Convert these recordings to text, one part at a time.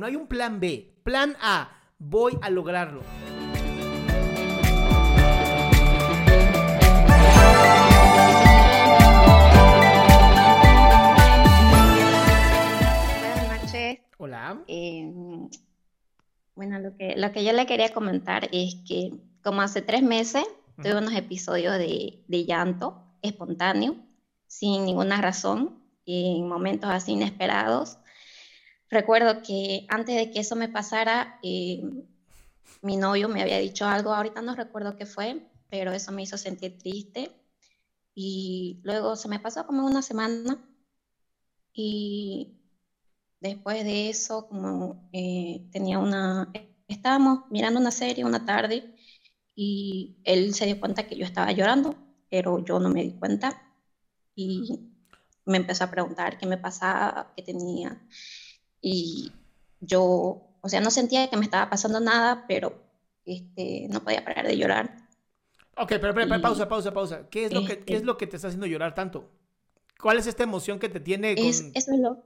No hay un plan B. Plan A. Voy a lograrlo. Buenas noches. Hola. Eh, bueno, lo que, lo que yo le quería comentar es que como hace tres meses tuve unos episodios de, de llanto espontáneo, sin ninguna razón, en momentos así inesperados. Recuerdo que antes de que eso me pasara, eh, mi novio me había dicho algo, ahorita no recuerdo qué fue, pero eso me hizo sentir triste. Y luego se me pasó como una semana y después de eso, como eh, tenía una, estábamos mirando una serie una tarde y él se dio cuenta que yo estaba llorando, pero yo no me di cuenta y me empezó a preguntar qué me pasaba, qué tenía y yo, o sea, no sentía que me estaba pasando nada, pero este, no podía parar de llorar. Ok, pero, pero, pero, Y- pausa, pausa, pausa. ¿Qué es, lo que, ¿Qué es Este- lo que te está haciendo llorar tanto? ¿Cuál es esta emoción que te tiene con... Es, eso es lo,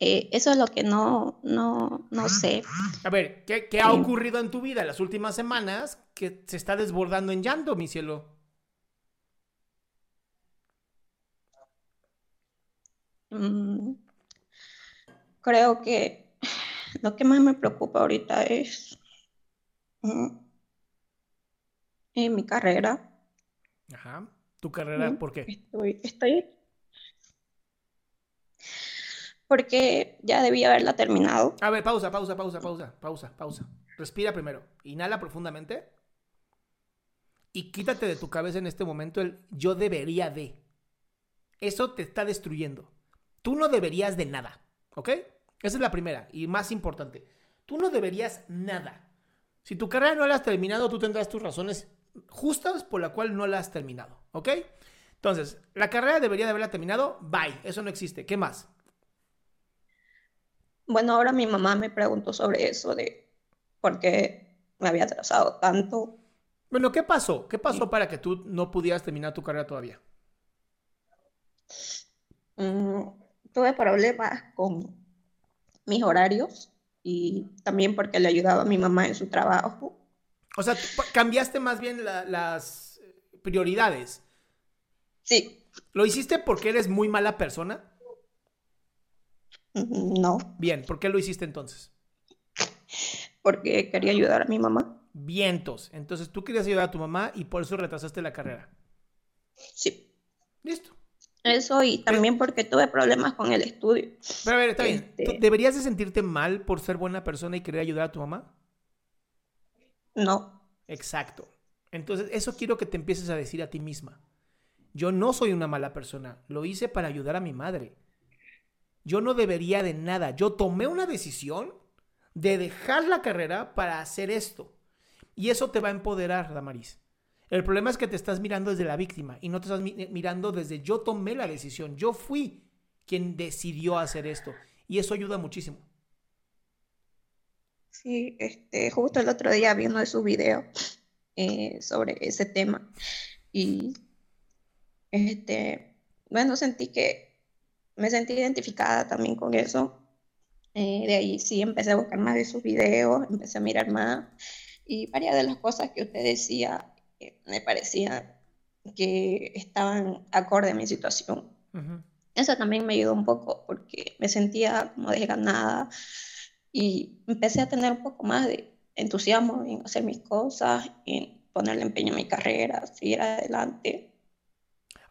eh, eso es lo que no, no, no sé. A ver, ¿qué, qué ha Eh. ocurrido en tu vida las últimas semanas que se está desbordando en llanto, mi cielo? Mm, creo que lo que más me preocupa ahorita es mm, eh, mi carrera. Ajá. ¿Tu carrera? Mm, ¿Por qué? Estoy, estoy, porque ya debía haberla terminado. A ver, pausa, pausa, pausa, pausa, pausa, pausa. Respira primero. Inhala profundamente. Y quítate de tu cabeza en este momento el yo debería de. Eso te está destruyendo. Tú no deberías de nada. ¿Ok? Esa es la primera y más importante. Tú no deberías nada. Si tu carrera no la has terminado, tú tendrás tus razones justas por la cual no la has terminado. ¿Ok? Entonces, la carrera debería de haberla terminado. Bye. Eso no existe. ¿Qué más? Bueno, ahora mi mamá me preguntó sobre eso de por qué me había atrasado tanto. Bueno, ¿qué pasó? ¿Qué pasó para que tú no pudieras terminar tu carrera todavía? Mm, tuve problemas con mis horarios y también porque le ayudaba a mi mamá en su trabajo. O sea, cambiaste más bien la- las prioridades. Sí, ¿Lo hiciste porque eres muy mala persona? mm, no, Bien, ¿por qué lo hiciste entonces? porque quería ayudar a mi mamá. Vientos. Entonces tú querías ayudar a tu mamá y por eso retrasaste la carrera. Sí, Listo. Eso y también porque tuve problemas con el estudio. Pero a ver, está bien. Este- ¿Tú ¿Deberías de sentirte mal por ser buena persona y querer ayudar a tu mamá? No, Exacto. Entonces, eso quiero que te empieces a decir a ti misma. Yo no soy una mala persona. Lo hice para ayudar a mi madre. Yo no debería de nada. Yo tomé una decisión de dejar la carrera para hacer esto. Y eso te va a empoderar, Damaris. El problema es que te estás mirando desde la víctima y no te estás mi- mirando desde yo tomé la decisión. Yo fui quien decidió hacer esto. Y eso ayuda muchísimo. sí, este, justo el otro día vi uno de sus videos eh, sobre ese tema Y este, bueno, sentí que me sentí identificada también con eso. Eh, de ahí sí empecé a buscar más de sus videos, empecé a mirar más y varias de las cosas que usted decía eh, me parecían que estaban acorde a mi situación. Eso también me ayudó un poco porque me sentía como desganada y empecé a tener un poco más de entusiasmo en hacer mis cosas, en ponerle empeño a mi carrera, seguir adelante.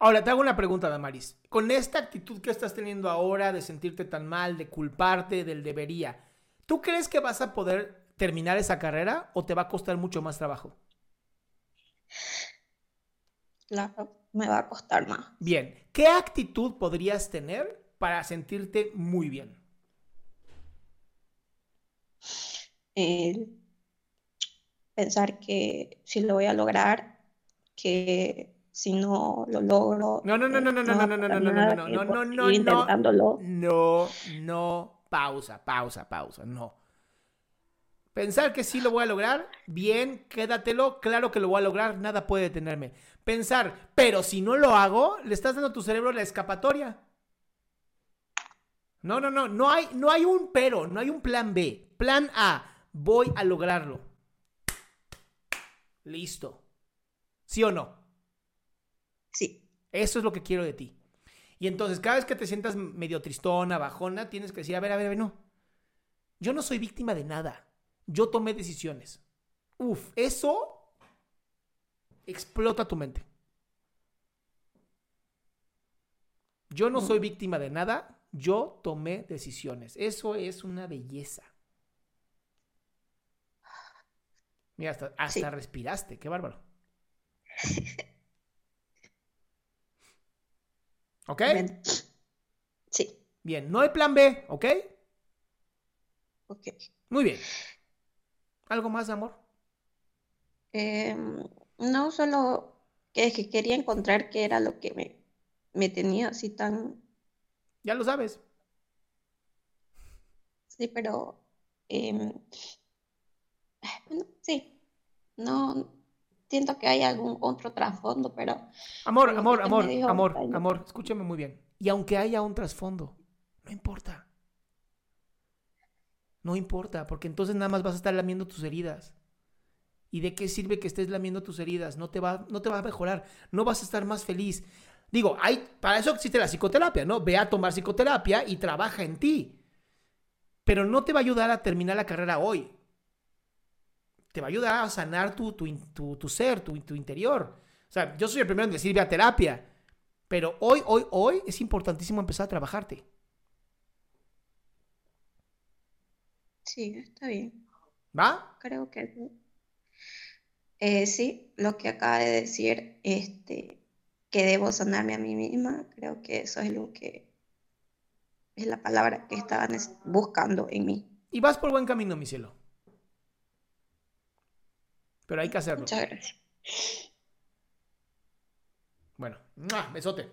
Ahora, te hago una pregunta, Damaris. Con esta actitud que estás teniendo ahora de sentirte tan mal, de culparte del debería, ¿tú crees que vas a poder terminar esa carrera o te va a costar mucho más trabajo? Claro, me va a costar más. Bien, ¿qué actitud podrías tener para sentirte muy bien? pensar que si lo voy a lograr, que si no lo logro. No, no, no, no, no, no, no, no, no, no, no, no, no, no, no, intentándolo. No, no, pausa, pausa, pausa, no. Pensar que sí lo voy a lograr, bien, quédatelo, claro que lo voy a lograr, nada puede detenerme. Pensar, pero si no lo hago, le estás dando a tu cerebro la escapatoria. No, no, no, no hay, no hay un pero, no hay un plan B. Plan A, voy a lograrlo. Listo. ¿Sí o no? Sí. Eso es lo que quiero de ti. Y entonces, cada vez que te sientas medio tristona, bajona, tienes que decir, a ver, a ver, a ver, no. Yo no soy víctima de nada. Yo tomé decisiones. Uf, eso explota tu mente. Yo no soy víctima de nada, yo tomé decisiones. Eso es una belleza. Mira, hasta, respiraste, qué bárbaro. ¿Ok? Sí. Bien, no hay plan B, ¿ok? Ok. Muy bien. ¿Algo más, amor? Em, no, solo que, que, quería encontrar qué era lo que me, me tenía así tan... Ya lo sabes. Sí, pero eh, bueno, sí, no siento que hay algún otro trasfondo, pero... Amor, amor, amor, amor, amor, escúchame muy bien. Y aunque haya un trasfondo, no importa. No importa, porque entonces nada más vas a estar lamiendo tus heridas. ¿Y de qué sirve que estés lamiendo tus heridas? No te va, no te va a mejorar, no vas a estar más feliz. Digo, hay, para eso existe la psicoterapia, ¿no? Ve a tomar psicoterapia y trabaja en ti. Pero no te va a ayudar a terminar la carrera hoy te va a ayudar a sanar tu, tu, ser, tu, tu interior. O sea, yo soy el primero en decir ve a terapia, pero hoy, hoy, hoy es importantísimo empezar a trabajarte. Sí, está bien. ¿Va? Creo que eh, sí, lo que acaba de decir, este, que debo sanarme a mí misma, creo que eso es lo que es la palabra que estaban buscando en mí. Y vas por buen camino, mi cielo pero hay que hacerlo. Muchas gracias. Bueno, besote.